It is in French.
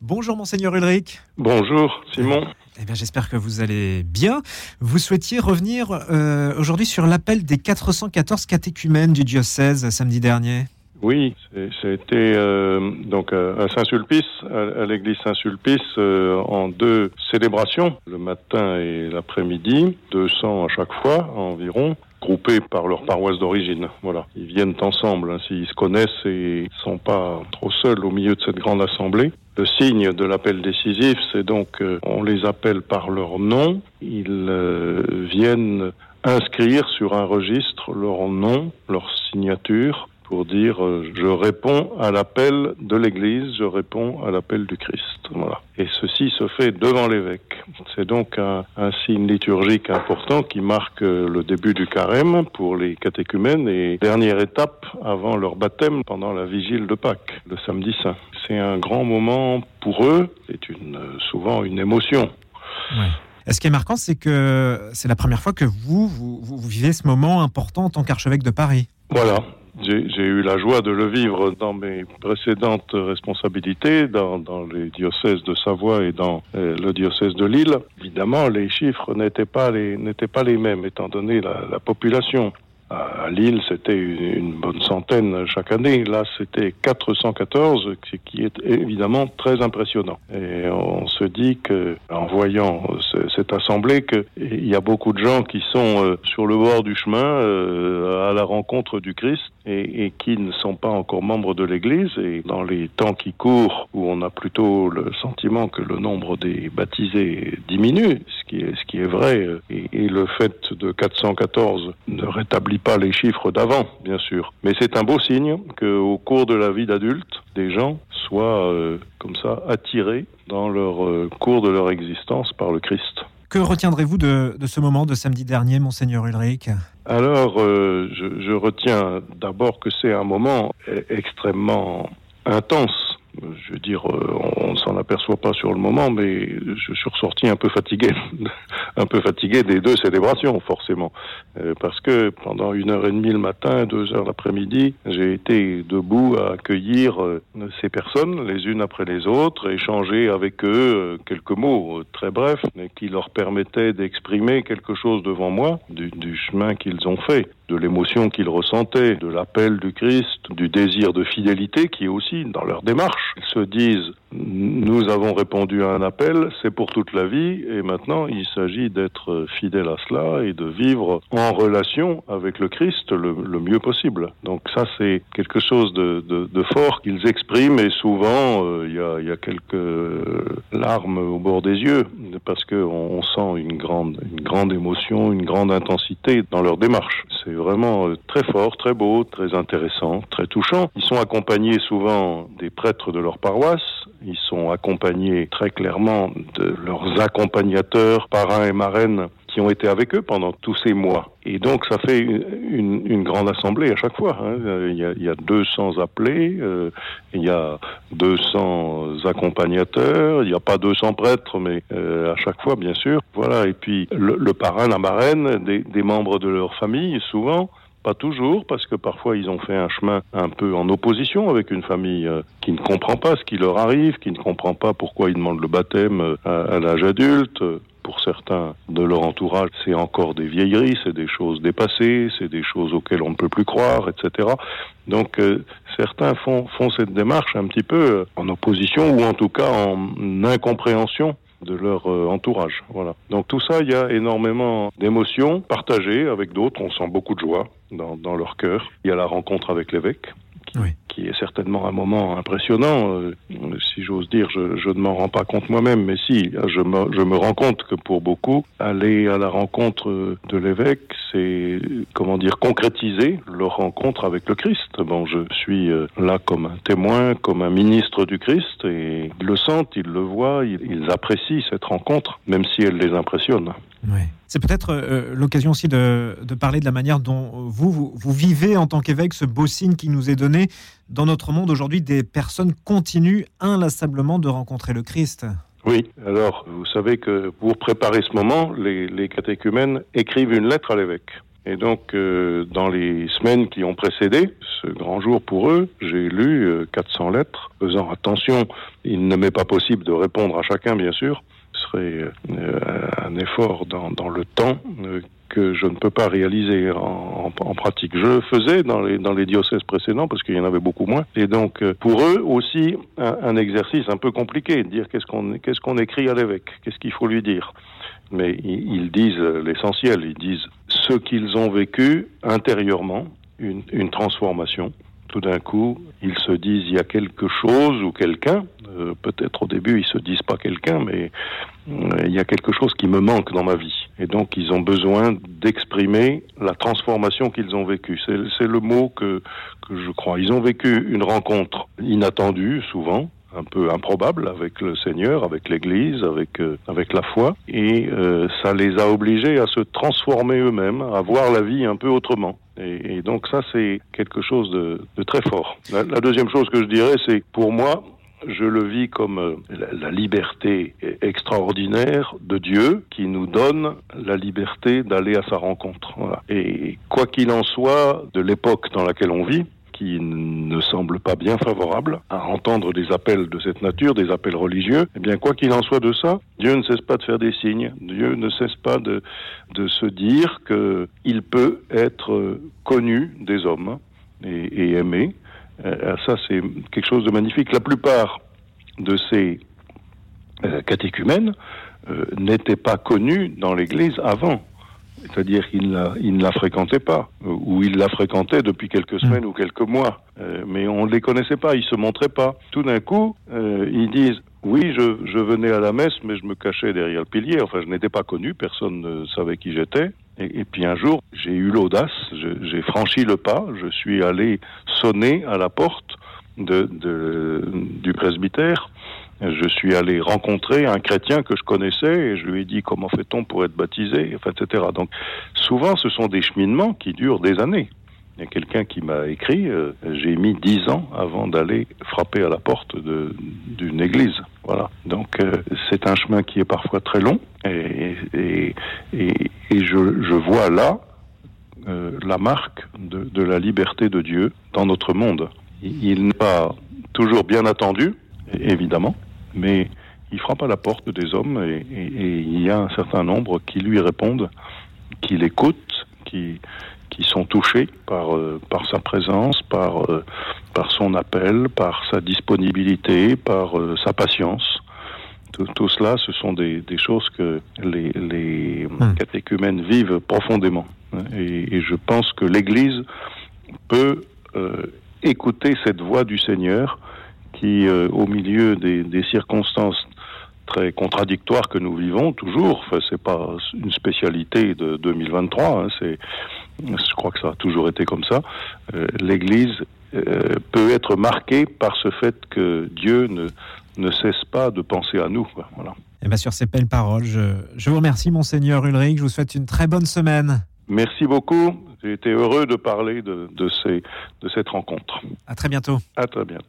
Bonjour monseigneur Ulrich. Bonjour Simon. Eh bien, j'espère que vous allez bien. Vous souhaitiez revenir euh, aujourd'hui sur l'appel des 414 catéchumènes du diocèse samedi dernier. Oui, c'était euh, donc à Saint-Sulpice, à, l'église Saint-Sulpice, euh, en deux célébrations, le matin et l'après-midi, 200 à chaque fois environ, groupés par leur paroisse d'origine. Voilà, ils viennent ensemble, hein, s'ils se connaissent et ils sont pas trop seuls au milieu de cette grande assemblée. Le signe de l'appel décisif, c'est donc euh, on les appelle par leur nom, ils euh, viennent inscrire sur un registre leur nom, leur signature, pour dire euh, je réponds à l'appel de l'Église, je réponds à l'appel du Christ. Voilà. Et ceci se fait devant l'évêque. C'est donc un, un, signe liturgique important qui marque euh, le début du carême pour les catéchumènes et dernière étape avant leur baptême pendant la vigile de Pâques, le samedi saint. C'est un grand moment pour eux, c'est une, euh, souvent une émotion. Ouais. ce qui est marquant, c'est que c'est la première fois que vous, vous, vous vivez ce moment important en tant qu'archevêque de Paris. Voilà, j'ai eu la joie de le vivre dans mes précédentes responsabilités, dans, les diocèses de Savoie et dans euh, le diocèse de Lille. Évidemment, les chiffres n'étaient pas les mêmes, étant donné la population. À Lille, c'était une, bonne centaine chaque année. Là, c'était 414, ce qui est évidemment très impressionnant. Et on se dit que, en voyant cette assemblée, qu'il y a beaucoup de gens qui sont euh, sur le bord du chemin euh, à la rencontre du Christ et, qui ne sont pas encore membres de l'Église. Et dans les temps qui courent, où on a plutôt le sentiment que le nombre des baptisés diminue, ce qui est, ce qui est vrai, et, et le fait de 414 ne rétablit pas les chiffres d'avant, bien sûr. Mais c'est un beau signe qu'au cours de la vie d'adulte, des gens soient euh, comme ça attirés dans leur euh, cours de leur existence par le Christ. Que retiendrez-vous de, de, ce moment de samedi dernier, monseigneur Ulrich? Alors, euh, je, je retiens d'abord que c'est un moment extrêmement intense je veux dire, euh, on ne s'en aperçoit pas sur le moment, mais je suis ressorti un peu fatigué, un peu fatigué des deux célébrations, forcément, euh, parce que pendant une heure et demie le matin, deux heures l'après-midi, j'ai été debout à accueillir euh, ces personnes, les unes après les autres, échanger avec eux quelques mots très brefs, mais qui leur permettaient d'exprimer quelque chose devant moi du, du chemin qu'ils ont fait de l'émotion qu'ils ressentaient, de l'appel du Christ, du désir de fidélité qui est aussi dans leur démarche. Ils se disent nous avons répondu à un appel, c'est pour toute la vie, et maintenant il s'agit d'être fidèle à cela et de vivre en relation avec le Christ le, mieux possible. Donc ça c'est quelque chose de, fort qu'ils expriment, et souvent euh, il y, a quelques larmes au bord des yeux, parce qu'on on sent une grande, une grande émotion, une grande intensité dans leur démarche. Vraiment euh, très fort, très beau, très intéressant, très touchant. Ils sont accompagnés souvent des prêtres de leur paroisse, ils sont accompagnés très clairement de leurs accompagnateurs, parrains et marraines qui ont été avec eux pendant tous ces mois. Et donc ça fait une, grande assemblée à chaque fois. Hein. Il, y a, il y a 200 appelés, euh, il y a 200 accompagnateurs, il n'y a pas 200 prêtres, mais euh, à chaque fois, bien sûr. Voilà. Et puis le, parrain, la marraine, des membres de leur famille, souvent, pas toujours, parce que parfois ils ont fait un chemin un peu en opposition avec une famille euh, qui ne comprend pas ce qui leur arrive, qui ne comprend pas pourquoi ils demandent le baptême euh, à, l'âge adulte. Pour certains de leur entourage, c'est encore des vieilleries, c'est des choses dépassées, c'est des choses auxquelles on ne peut plus croire, etc. Donc euh, certains font, cette démarche un petit peu en opposition ou en tout cas en incompréhension de leur euh, entourage. Voilà. Donc tout ça, il y a énormément d'émotions partagées avec d'autres. On sent beaucoup de joie dans, dans leur cœur. Il y a la rencontre avec l'évêque. Qui, oui. qui est certainement un moment impressionnant. Si j'ose dire, je, ne m'en rends pas compte moi-même, mais si, je me, rends compte que pour beaucoup, aller à la rencontre de l'évêque, c'est, comment dire, concrétiser leur rencontre avec le Christ. Bon, je suis euh, là comme un témoin, comme un ministre du Christ, et ils le sentent, ils le voient, ils apprécient cette rencontre, même si elle les impressionne. Oui. C'est peut-être euh, l'occasion aussi de, de, parler de la manière dont vous, vous, vous vivez en tant qu'évêque ce beau signe qui nous est donné dans notre monde aujourd'hui. Des personnes continuent inlassablement de rencontrer le Christ. Oui, alors vous savez que pour préparer ce moment, les, les catéchumènes écrivent une lettre à l'évêque. Et donc, euh, dans les semaines qui ont précédé ce grand jour pour eux, j'ai lu 400 euh, lettres, faisant attention, il ne m'est pas possible de répondre à chacun, bien sûr. Serait euh, un effort dans, le temps que je ne peux pas réaliser en, pratique. Je le faisais dans les, dans diocèses précédents parce qu'il y en avait beaucoup moins. Et donc, pour eux aussi, un, exercice un peu compliqué dire qu'est-ce qu'on écrit à l'évêque, qu'est-ce qu'il faut lui dire? Mais ils disent l'essentiel, ils disent ce qu'ils ont vécu intérieurement, une transformation. Tout d'un coup, ils se disent il y a quelque chose ou quelqu'un. Euh, peut-être au début ils se disent pas quelqu'un, mais euh, il y a quelque chose qui me manque dans ma vie. Et donc ils ont besoin d'exprimer la transformation qu'ils ont vécue. C'est le mot que, que je crois. Ils ont vécu une rencontre inattendue souvent, un peu improbable avec le Seigneur, avec l'Église, avec euh, avec la foi, et euh, ça les a obligés à se transformer eux-mêmes, à voir la vie un peu autrement. Et, donc ça, c'est quelque chose de, très fort. La, deuxième chose que je dirais, c'est pour moi, je le vis comme euh, la, liberté extraordinaire de Dieu qui nous donne la liberté d'aller à sa rencontre. Et quoi qu'il en soit de l'époque dans laquelle on vit, qui ne semble pas bien favorable à entendre des appels de cette nature, des appels religieux, eh bien, quoi qu'il en soit de ça, Dieu ne cesse pas de faire des signes. Dieu ne cesse pas de, de se dire qu'il peut être connu des hommes et, aimé. Euh, ça, c'est quelque chose de magnifique. La plupart de ces euh, catéchumènes euh, n'étaient pas connus dans l'Église avant. C'est-à-dire qu'il ne la fréquentait pas, ou il la fréquentait depuis quelques semaines ou quelques mois, euh, mais on ne les connaissait pas, ils se montraient pas. Tout d'un coup, euh, ils disent oui, je, je, venais à la messe, mais je me cachais derrière le pilier. Enfin, je n'étais pas connu, personne ne savait qui j'étais. Et, et, puis un jour, j'ai eu l'audace, j'ai franchi le pas, je suis allé sonner à la porte de, de, du presbytère je suis allé rencontrer un chrétien que je connaissais et je lui ai dit comment fait-on pour être baptisé, etc. Donc souvent ce sont des cheminements qui durent des années. Il y a quelqu'un qui m'a écrit, euh, j'ai mis dix ans avant d'aller frapper à la porte d'une église. Voilà. Donc euh, c'est un chemin qui est parfois très long et, je, vois là euh, la marque de, la liberté de Dieu dans notre monde. Il n'est pas toujours bien attendu, évidemment, mais il frappe à la porte des hommes et, et, et, il y a un certain nombre qui lui répondent, qui l'écoutent, qui, qui sont touchés par, euh, par sa présence, par, euh, par son appel, par sa disponibilité, par euh, sa patience. Tout, tout, cela, ce sont des, des choses que les, les hum. catéchumènes vivent profondément. Et, et je pense que l'Église peut écouter cette voix du Seigneur qui, euh, au milieu des, des, circonstances très contradictoires que nous vivons toujours, enfin, c'est pas une spécialité de 2023, hein, c'est, je crois que ça a toujours été comme ça, euh, l'Église euh, peut être marquée par ce fait que Dieu ne, ne cesse pas de penser à nous. Quoi, voilà. Et eh bien sur ces belles paroles, je, je vous remercie, Monseigneur Ulrich. Je vous souhaite une très bonne semaine. Merci beaucoup. J'ai été heureux de parler de, de, ces, de cette rencontre. À très bientôt. À très bientôt.